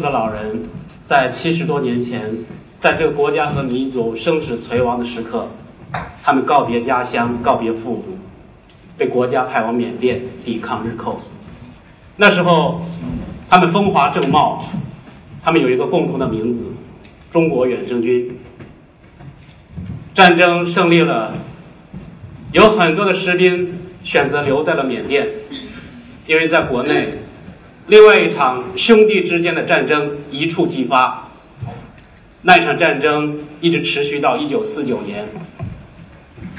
这是一群特殊的老人，在七十多年前，在这个国家和民族生死存亡的时刻，他们告别家乡，告别父母，被国家派往缅甸抵抗日寇。那时候，他们风华正茂，他们有一个共同的名字——中国远征军。战争胜利了，有很多的士兵选择留在了缅甸，因为在国内，另外一场兄弟之间的战争一触即发。那一场战争一直持续到一九四九年，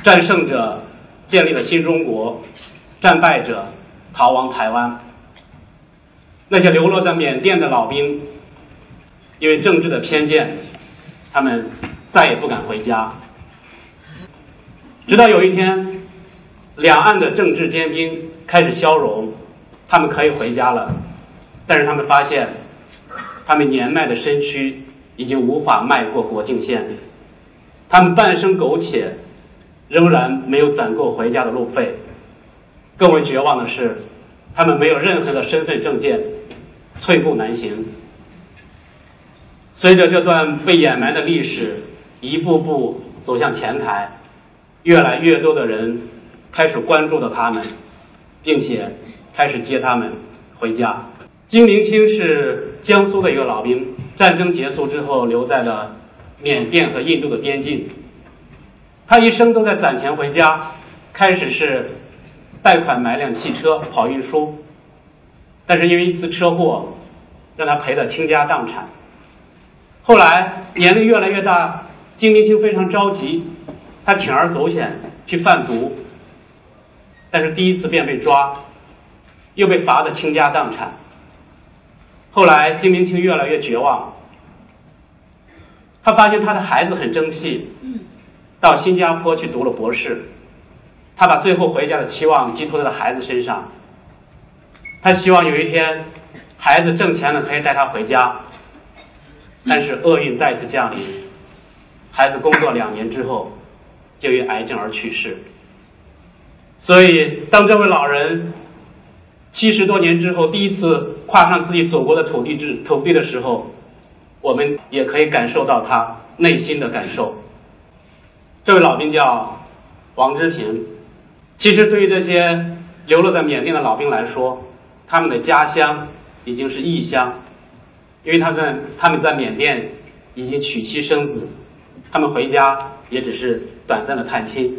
战胜者建立了新中国，战败者逃亡台湾。那些流落在缅甸的老兵，因为政治的偏见，他们再也不敢回家。直到有一天，两岸的政治坚冰开始消融，他们可以回家了。但是他们发现，他们年迈的身躯已经无法迈过国境线，他们半生苟且，仍然没有攒够回家的路费。更为绝望的是，他们没有任何的身份证件，寸步难行。随着这段被掩埋的历史一步步走向前台。越来越多的人开始关注到他们，并且开始接他们回家。金明清是江苏的一个老兵，战争结束之后留在了缅甸和印度的边境。他一生都在攒钱回家，开始是贷款买辆汽车跑运输，但是因为一次车祸，让他赔得倾家荡产。后来年龄越来越大，金明清非常着急。他铤而走险去贩毒，但是第一次便被抓，又被罚得倾家荡产。后来金明清越来越绝望，他发现他的孩子很争气，到新加坡去读了博士。他把最后回家的期望寄托在了孩子身上，他希望有一天孩子挣钱了可以带他回家，但是厄运再次降临，孩子工作两年之后。就因癌症而去世。所以，当这位老人七十多年之后第一次跨上自己祖国的土地之土地的时候，我们也可以感受到他内心的感受。这位老兵叫王之平。其实，对于这些流落在缅甸的老兵来说，他们的家乡已经是异乡，因为他在他们在缅甸已经娶妻生子，他们回家。也只是短暂的探亲。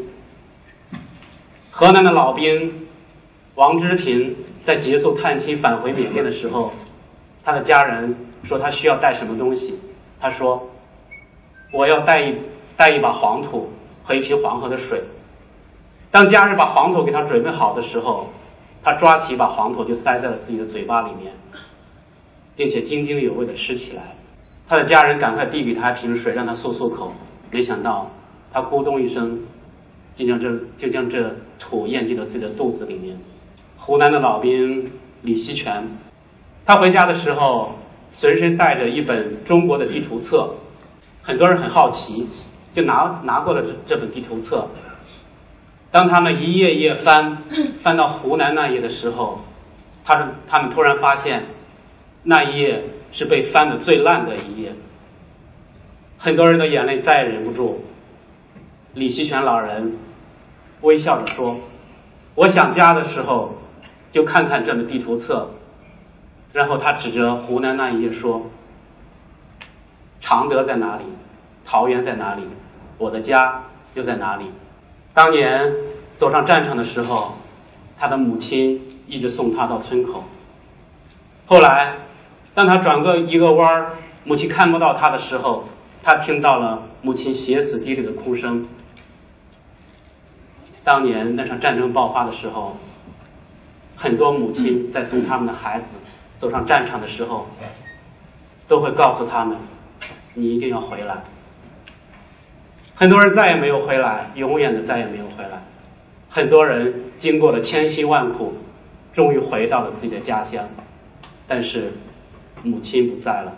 河南的老兵王之平在结束探亲返回缅甸的时候，他的家人说他需要带什么东西，他说：“我要带一带一把黄土和一瓶黄河的水。”当家人把黄土给他准备好的时候，他抓起一把黄土就塞在了自己的嘴巴里面，并且津津有味的吃起来。他的家人赶快递给他一瓶水，让他漱漱口，没想到。他咕咚一声，就将这就将这土咽进了自己的肚子里面。湖南的老兵李希全，他回家的时候随身带着一本中国的地图册，很多人很好奇，就拿拿过了这这本地图册。当他们一页页翻，翻到湖南那页的时候，他他们突然发现，那一页是被翻的最烂的一页。很多人的眼泪再也忍不住。李希全老人微笑着说：“我想家的时候，就看看这本地图册。”然后他指着湖南那一页说：“常德在哪里？桃园在哪里？我的家又在哪里？”当年走上战场的时候，他的母亲一直送他到村口。后来，当他转过一个弯儿，母亲看不到他的时候，他听到了母亲歇斯底里的哭声。当年那场战争爆发的时候，很多母亲在送他们的孩子走上战场的时候，都会告诉他们：“你一定要回来。”很多人再也没有回来，永远的再也没有回来。很多人经过了千辛万苦，终于回到了自己的家乡，但是母亲不在了。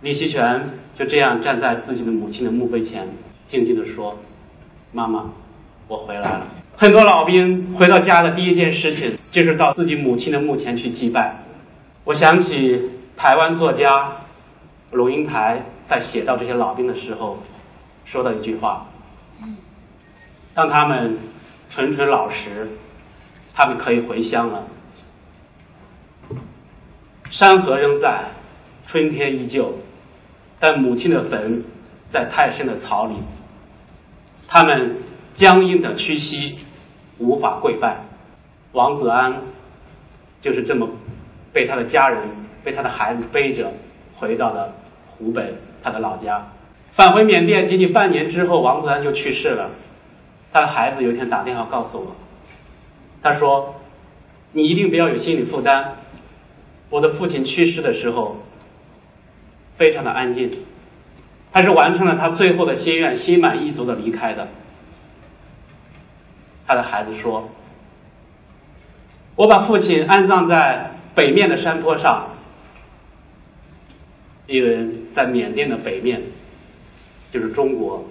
李希全就这样站在自己的母亲的墓碑前，静静地说：“妈妈。”我回来了。很多老兵回到家的第一件事情就是到自己母亲的墓前去祭拜。我想起台湾作家龙应台在写到这些老兵的时候说的一句话：当他们纯纯老实，他们可以回乡了。山河仍在，春天依旧，但母亲的坟在太深的草里。他们僵硬的屈膝，无法跪拜。王子安就是这么被他的家人、被他的孩子背着回到了湖北他的老家。返回缅甸仅仅半年之后，王子安就去世了。他的孩子有一天打电话告诉我，他说：“你一定不要有心理负担。我的父亲去世的时候非常的安静。”他是完成了他最后的心愿，心满意足的离开的。他的孩子说：“我把父亲安葬在北面的山坡上，一个人在缅甸的北面就是中国，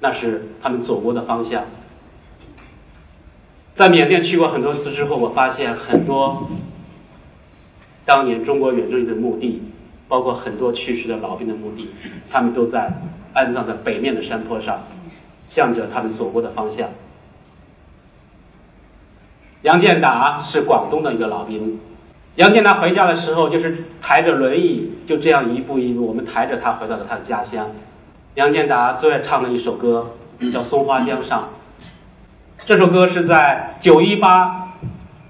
那是他们祖国的方向。在缅甸去过很多次之后，我发现很多当年中国远征军的墓地。”包括很多去世的老兵的墓地，他们都在安葬在北面的山坡上，向着他们祖国的方向。杨建达是广东的一个老兵，杨建达回家的时候就是抬着轮椅，就这样一步一步，我们抬着他回到了他的家乡。杨建达最爱唱的一首歌叫《松花江上》，这首歌是在九一八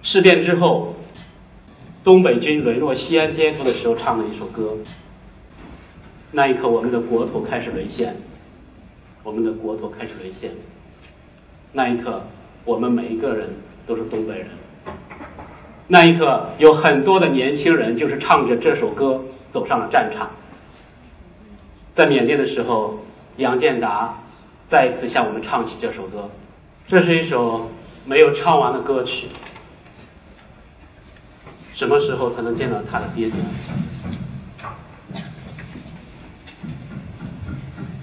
事变之后。东北军沦落西安街头的时候唱的一首歌。那一刻，我们的国土开始沦陷，我们的国土开始沦陷。那一刻，我们每一个人都是东北人。那一刻，有很多的年轻人就是唱着这首歌走上了战场。在缅甸的时候，杨建达再一次向我们唱起这首歌。这是一首没有唱完的歌曲。什么时候才能见到他的爹爹？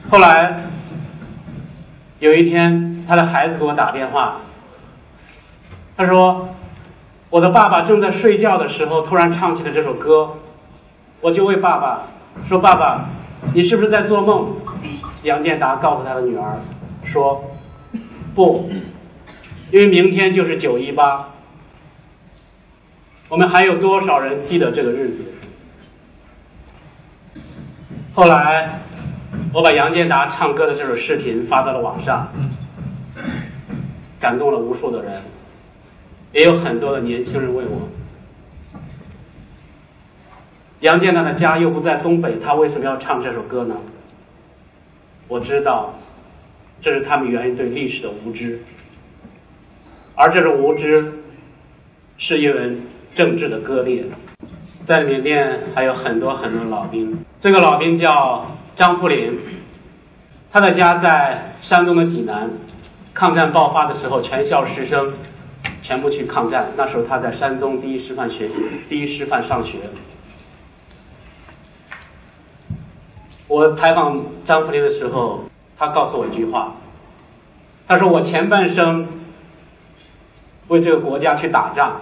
后来有一天，他的孩子给我打电话，他说：“我的爸爸正在睡觉的时候，突然唱起了这首歌。”我就问爸爸说：“爸爸，你是不是在做梦？”杨建达告诉他的女儿说：“不，因为明天就是九一八。”我们还有多少人记得这个日子？后来，我把杨建达唱歌的这首视频发到了网上，感动了无数的人，也有很多的年轻人问我：杨建达的家又不在东北，他为什么要唱这首歌呢？我知道，这是他们源于对历史的无知，而这种无知，是因为。政治的割裂，在缅甸还有很多很多老兵。这个老兵叫张福林，他的家在山东的济南。抗战爆发的时候，全校师生全部去抗战。那时候他在山东第一师范学习，第一师范上学。我采访张福林的时候，他告诉我一句话，他说：“我前半生为这个国家去打仗。”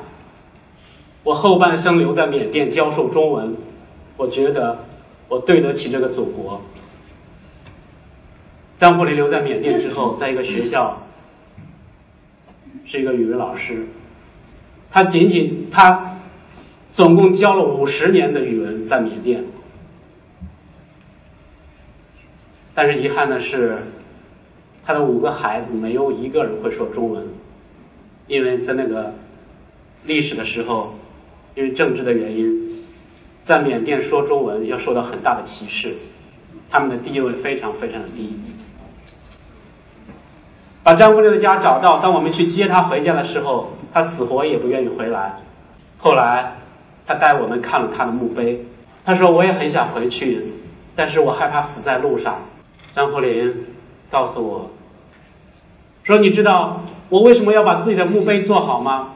我后半生留在缅甸教授中文，我觉得我对得起这个祖国。张福林留在缅甸之后，在一个学校是一个语文老师，他仅仅他总共教了五十年的语文在缅甸，但是遗憾的是，他的五个孩子没有一个人会说中文，因为在那个历史的时候。因为政治的原因，在缅甸说中文要受到很大的歧视，他们的地位非常非常的低。把张福林的家找到，当我们去接他回家的时候，他死活也不愿意回来。后来，他带我们看了他的墓碑，他说：“我也很想回去，但是我害怕死在路上。”张福林告诉我，说：“你知道我为什么要把自己的墓碑做好吗？”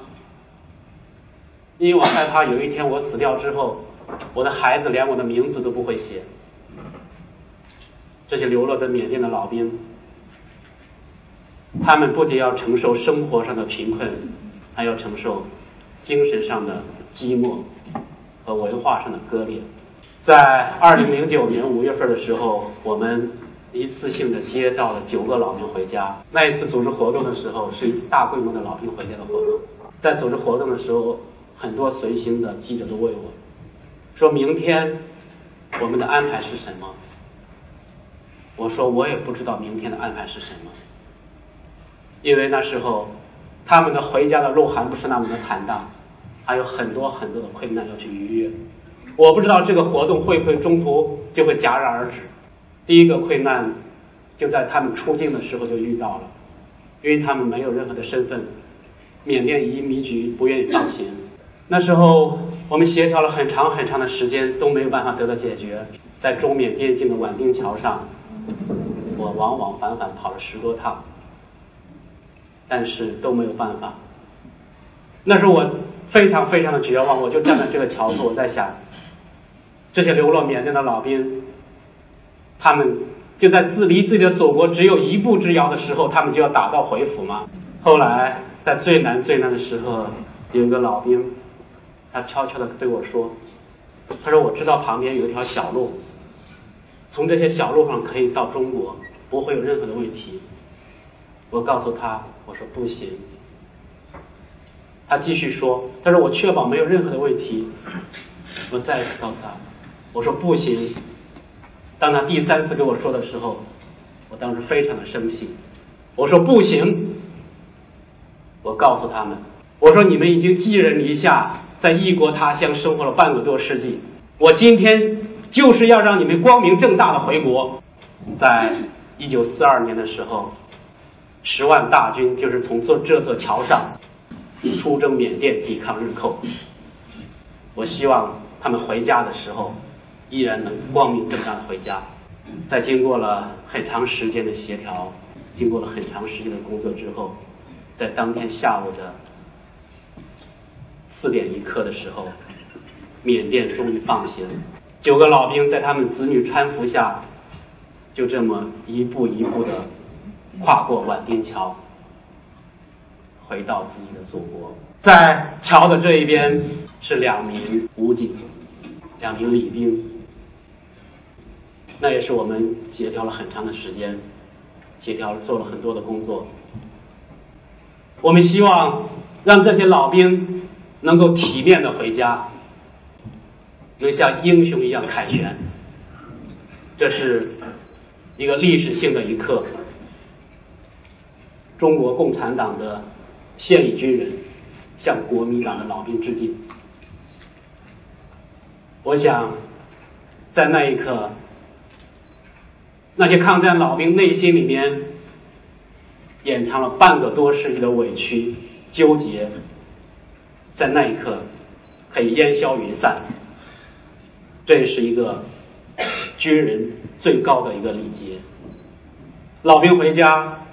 因为我害怕有一天我死掉之后，我的孩子连我的名字都不会写。这些流落在缅甸的老兵，他们不仅要承受生活上的贫困，还要承受精神上的寂寞和文化上的割裂。在二零零九年五月份的时候，我们一次性的接到了九个老兵回家。那一次组织活动的时候，是一次大规模的老兵回家的活动。在组织活动的时候，很多随行的记者都问我，说明天我们的安排是什么？我说我也不知道明天的安排是什么，因为那时候他们的回家的路还不是那么的坦荡，还有很多很多的困难要去逾越。我不知道这个活动会不会中途就会戛然而止。第一个困难就在他们出境的时候就遇到了，因为他们没有任何的身份，缅甸移民局不愿意放行。那时候我们协调了很长很长的时间都没有办法得到解决，在中缅边境的畹町桥上，我往往返返跑了十多趟，但是都没有办法。那时候我非常非常的绝望，我就站在这个桥头，我在想。这些流落缅甸的老兵，他们就在自离自己的祖国只有一步之遥的时候，他们就要打道回府吗？后来在最难最难的时候，有一个老兵，他悄悄的对我说：“他说我知道旁边有一条小路，从这些小路上可以到中国，不会有任何的问题。”我告诉他：“我说不行。”他继续说：“他说我确保没有任何的问题。”我再一次告诉他。我说不行。当他第三次跟我说的时候，我当时非常的生气。我说不行。我告诉他们，我说你们已经寄人篱下，在异国他乡生活了半个多世纪。我今天就是要让你们光明正大的回国。在一九四二年的时候，十万大军就是从这这座桥上出征缅甸，抵抗日寇。我希望他们回家的时候。依然能光明正大的回家。在经过了很长时间的协调，经过了很长时间的工作之后，在当天下午的四点一刻的时候，缅甸终于放行。九个老兵在他们子女搀扶下，就这么一步一步的跨过畹町桥，回到自己的祖国。在桥的这一边是两名武警，两名礼兵。那也是我们协调了很长的时间，协调做了很多的工作。我们希望让这些老兵能够体面的回家，能像英雄一样凯旋。这是一个历史性的一刻。中国共产党的现役军人向国民党的老兵致敬。我想，在那一刻。那些抗战老兵内心里面掩藏了半个多世纪的委屈、纠结，在那一刻可以烟消云散。这是一个军人最高的一个礼节。老兵回家，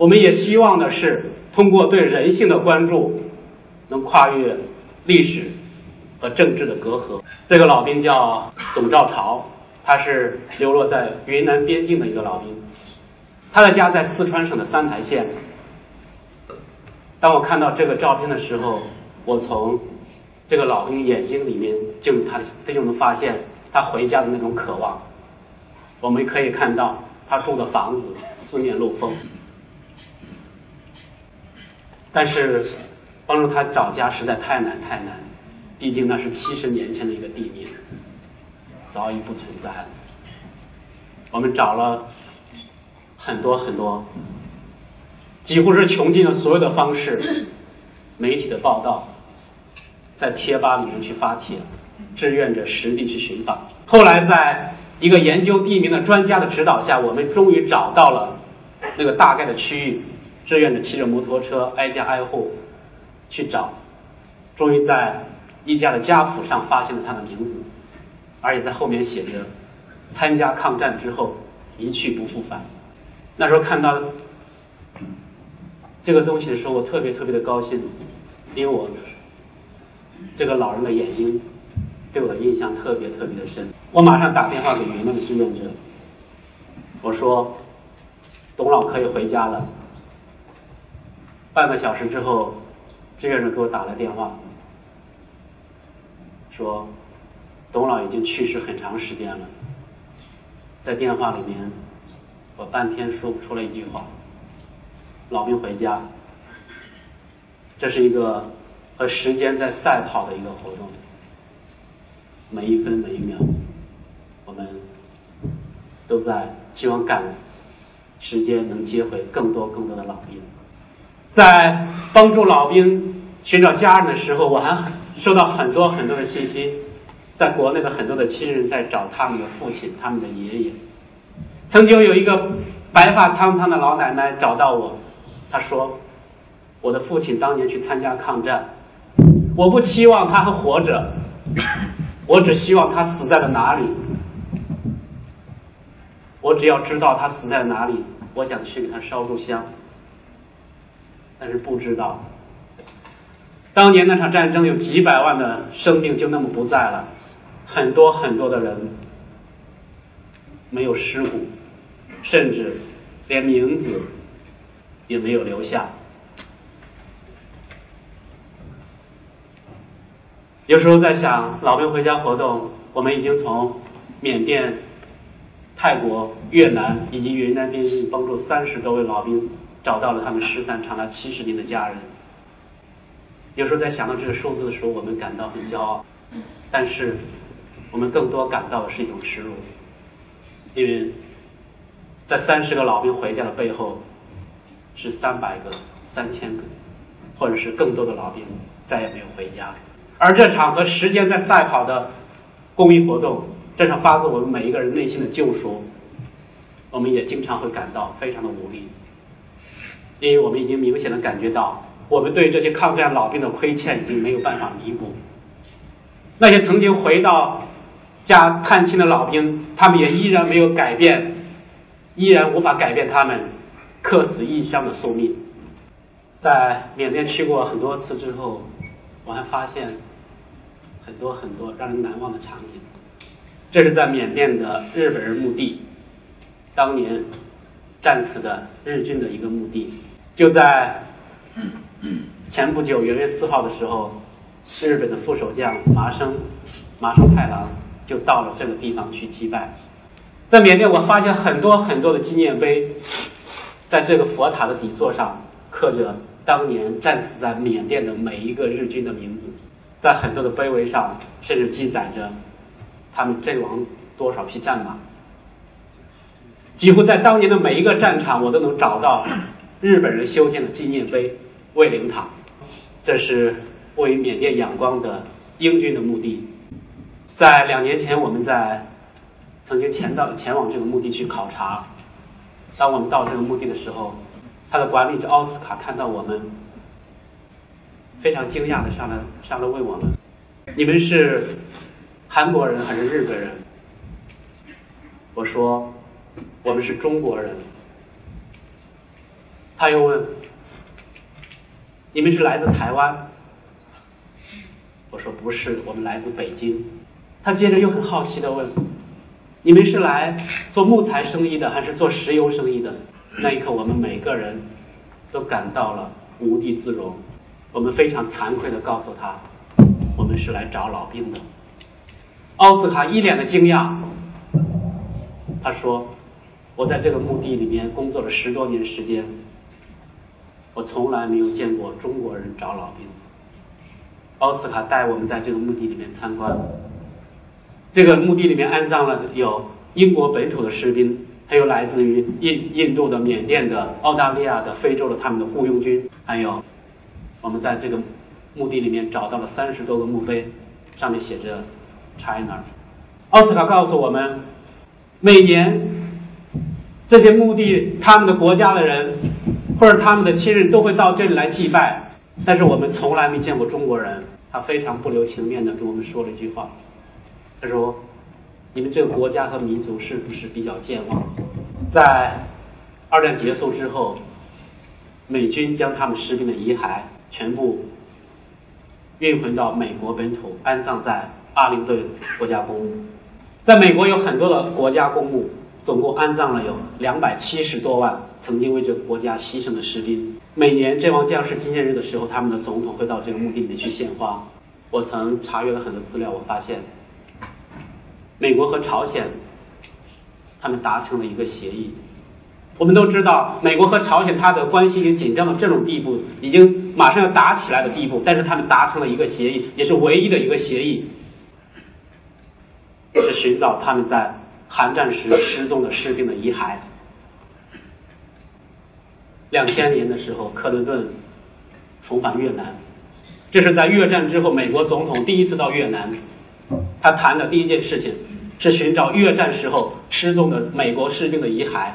我们也希望的是通过对人性的关注，能跨越历史和政治的隔阂。这个老兵叫董兆朝。他是流落在云南边境的一个老兵，他的家在四川省的三台县。当我看到这个照片的时候，我从这个老兵眼睛里面就他他就能发现他回家的那种渴望。我们可以看到他住的房子四面漏风，但是帮助他找家实在太难太难，毕竟那是七十年前的一个地名。早已不存在了。我们找了很多很多，几乎是穷尽了所有的方式，媒体的报道，在贴吧里面去发帖，志愿者实地去寻访。后来，在一个研究地名的专家的指导下，我们终于找到了那个大概的区域。志愿者骑着摩托车挨家挨户去找，终于在一家的家谱上发现了他的名字。而且在后面写着“参加抗战之后一去不复返”。那时候看到这个东西的时候，我特别特别的高兴，因为我这个老人的眼睛对我的印象特别特别的深。我马上打电话给云南的志愿者，我说：“董老可以回家了。”半个小时之后，志愿者给我打来电话，说。董老已经去世很长时间了，在电话里面，我半天说不出来一句话。老兵回家，这是一个和时间在赛跑的一个活动，每一分每一秒，我们都在希望赶时间能接回更多更多的老兵。在帮助老兵寻找家人的时候，我还很收到很多很多的信息，在国内的很多的亲人在找他们的父亲、他们的爷爷。曾经有一个白发苍苍的老奶奶找到我。她说：“我的父亲当年去参加抗战，我不期望他还活着，我只希望他死在了哪里。我只要知道他死在哪里，我想去给他烧炷香。但是不知道，当年那场战争有几百万的生命就那么不在了，很多很多的人没有尸骨，甚至连名字。”也没有留下。有时候在想，老兵回家活动，我们已经从缅甸、泰国、越南以及云南边境帮助三十多位老兵找到了他们失散长达七十年的家人。有时候在想到这个数字的时候，我们感到很骄傲，但是我们更多感到的是一种耻辱，因为在三十个老兵回家的背后。是三百个、三千个，或者是更多的老兵再也没有回家。而这场和时间在赛跑的公益活动，这场发自我们每一个人内心的救赎，我们也经常会感到非常的无力，因为我们已经明显的感觉到，我们对这些抗战老兵的亏欠已经没有办法弥补。那些曾经回到家探亲的老兵，他们也依然没有改变，依然无法改变他们。客死异乡的宿命，在缅甸去过很多次之后，我还发现很多很多让人难忘的场景。这是在缅甸的日本人墓地，当年战死的日军的一个墓地。就在前不久元月四号的时候，日本的副首相麻生麻生太郎就到了这个地方去祭拜。在缅甸，我发现很多很多的纪念碑。在这个佛塔的底座上刻着当年战死在缅甸的每一个日军的名字，在很多的碑文上甚至记载着他们阵亡多少匹战马。几乎在当年的每一个战场，我都能找到日本人修建的纪念碑、卫灵塔。这是位于缅甸仰光的英军的墓地。在两年前，我们在曾经前到前往这个墓地去考察。当我们到这个墓地的时候，他的管理者奥斯卡看到我们，非常惊讶的上来上来问我们：“你们是韩国人还是日本人？”我说：“我们是中国人。”他又问：“你们是来自台湾？”我说：“不是，我们来自北京。”他接着又很好奇的问。你们是来做木材生意的，还是做石油生意的？那一刻，我们每个人都感到了无地自容。我们非常惭愧的告诉他，我们是来找老兵的。奥斯卡一脸的惊讶，他说：“我在这个墓地里面工作了十多年时间，我从来没有见过中国人找老兵。”奥斯卡带我们在这个墓地里面参观。这个墓地里面安葬了有英国本土的士兵，还有来自于印印度的、缅甸的、澳大利亚的、非洲的他们的雇佣军，还有我们在这个墓地里面找到了三十多个墓碑，上面写着 “China”。奥斯卡告诉我们，每年这些墓地他们的国家的人或者他们的亲人都会到这里来祭拜，但是我们从来没见过中国人。他非常不留情面的跟我们说了一句话。他说：“你们这个国家和民族是不是比较健忘？在二战结束之后，美军将他们士兵的遗骸全部运回到美国本土，安葬在阿灵顿国家公墓。在美国有很多的国家公墓，总共安葬了有两百七十多万曾经为这个国家牺牲的士兵。每年阵亡将士纪念日的时候，他们的总统会到这个墓地里面去献花。我曾查阅了很多资料，我发现。”美国和朝鲜他们达成了一个协议。我们都知道，美国和朝鲜它的关系已经紧张到这种地步，已经马上要打起来的地步。但是他们达成了一个协议，也是唯一的一个协议，是寻找他们在韩战时失踪的士兵的遗骸。两千年的时候，克林顿重返越南，这是在越战之后美国总统第一次到越南，他谈的第一件事情是寻找越战时候失踪的美国士兵的遗骸。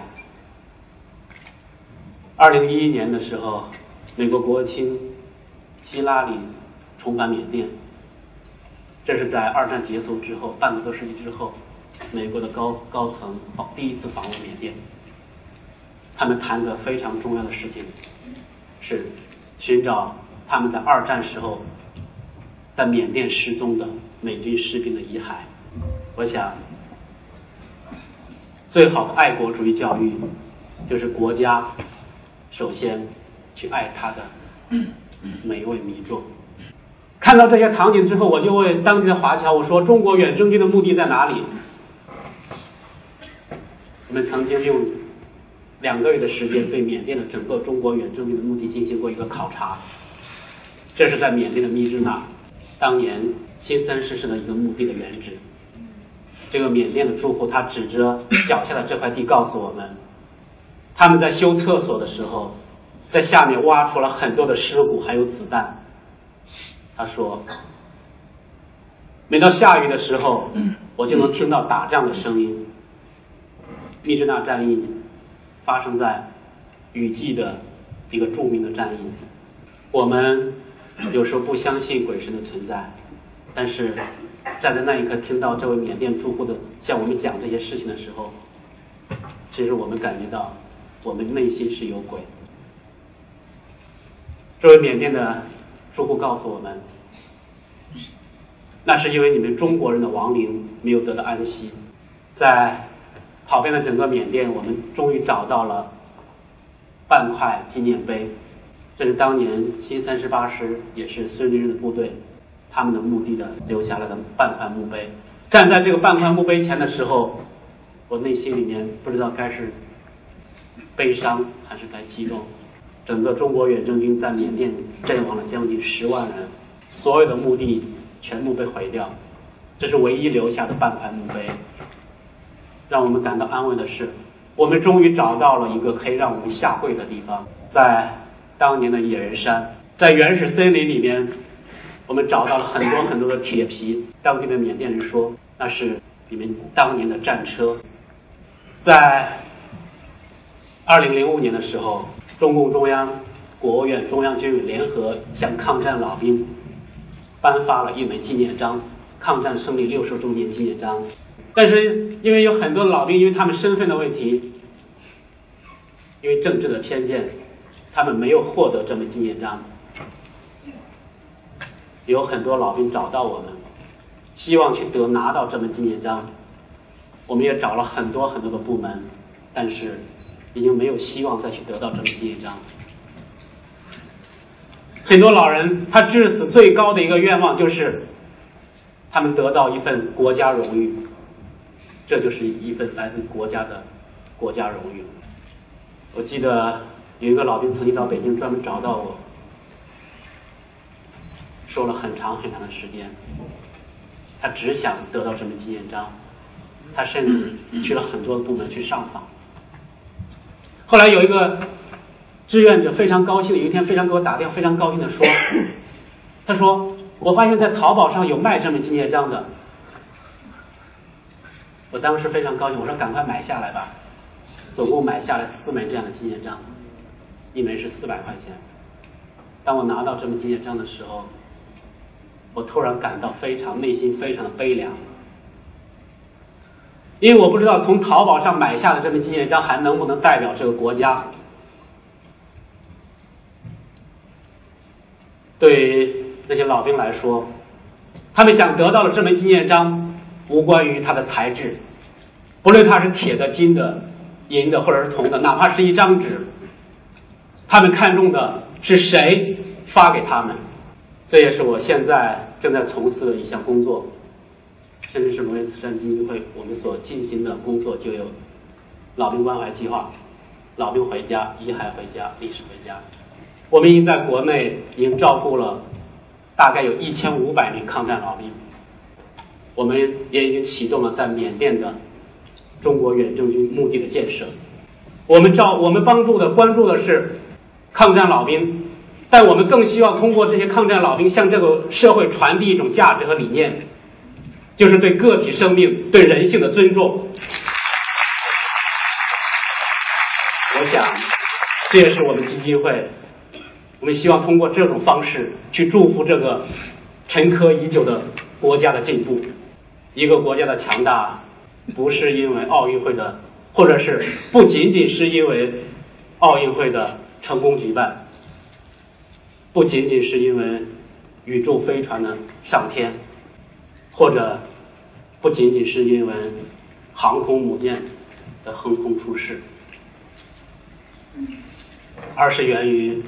二零一一年的时候，美国国务卿希拉里重返缅甸。这是在二战结束之后半个多世纪之后，美国的高高层访第一次访问缅甸。他们谈的非常重要的事情是寻找他们在二战时候在缅甸失踪的美军士兵的遗骸。我想，最好的爱国主义教育就是国家。首先，去爱他的每一位民众。看到这些场景之后，我就问当地的华侨：“我说，中国远征军的目的在哪里？”我们曾经用两个月的时间对缅甸的整个中国远征军的墓地进行过一个考察。这是在缅甸的密支那，当年新三世市的一个墓地的原址。这个缅甸的住户他指着脚下的这块地告诉我们。他们在修厕所的时候，在下面挖出了很多的尸骨，还有子弹。他说：“每到下雨的时候，我就能听到打仗的声音。”密支那战役发生在雨季的一个著名的战役。我们有时候不相信鬼神的存在，但是站在那一刻听到这位缅甸住户的向我们讲这些事情的时候，其实我们感觉到。我们内心是有鬼。这位缅甸的住户告诉我们，那是因为你们中国人的亡灵没有得到安息。在跑遍了整个缅甸，我们终于找到了半块纪念碑。这是当年新三十八师，也是孙立人的部队，他们的墓地的留下来的半块墓碑。站在这个半块墓碑前的时候，我内心里面不知道该是。悲伤还是该激动？整个中国远征军在缅甸阵亡了将近十万人，所有的墓地全部被毁掉，这是唯一留下的半块墓碑。让我们感到安慰的是，我们终于找到了一个可以让我们下跪的地方，在当年的野人山，在原始森林里面，我们找到了很多很多的铁皮。当地的缅甸人说，那是你们当年的战车，在。二零零五年的时候，中共中央、国务院、中央军委联合向抗战老兵颁发了一枚纪念章——抗战胜利六十周年纪念章。但是，因为有很多老兵，因为他们身份的问题，因为政治的偏见，他们没有获得这枚纪念章。有很多老兵找到我们，希望去得拿到这枚纪念章。我们也找了很多很多的部门，但是。已经没有希望再去得到这枚纪念章。很多老人他至死最高的一个愿望就是，他们得到一份国家荣誉，这就是一份来自国家的国家荣誉。我记得有一个老兵曾经到北京专门找到我，说了很长很长的时间，他只想得到这枚纪念章，他甚至去了很多的部门去上访。后来有一个志愿者非常高兴，有一天非常给我打电话，非常高兴的说：“他说我发现在淘宝上有卖这枚纪念章的。”我当时非常高兴，我说：“赶快买下来吧！”总共买下来四枚这样的纪念章，一枚是四百块钱。当我拿到这枚纪念章的时候，我突然感到非常内心非常的悲凉。因为我不知道从淘宝上买下的这枚纪念章还能不能代表这个国家。对于那些老兵来说，他们想得到的这枚纪念章，无关于它的材质，不论它是铁的、金的、银的或者是铜的，哪怕是一张纸，他们看重的是谁发给他们。这也是我现在正在从事的一项工作。甚至是农业慈善基金会，我们所进行的工作就有老兵关怀计划、老兵回家、遗骸回家、历史回家。我们已经在国内已经照顾了大概有一千五百名抗战老兵。我们也已经启动了在缅甸的中国远征军墓地的建设。我们照我们帮助的关注的是抗战老兵，但我们更希望通过这些抗战老兵向这个社会传递一种价值和理念，就是对个体生命、对人性的尊重。我想，这也是我们基金会，我们希望通过这种方式去祝福这个沉疴已久的国家的进步。一个国家的强大，不是因为奥运会的，或者是不仅仅是因为奥运会的成功举办，不仅仅是因为宇宙飞船的上天，或者不仅仅是因为航空母舰的横空出世，而是源于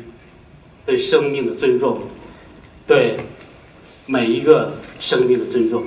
对生命的尊重，对每一个生命的尊重。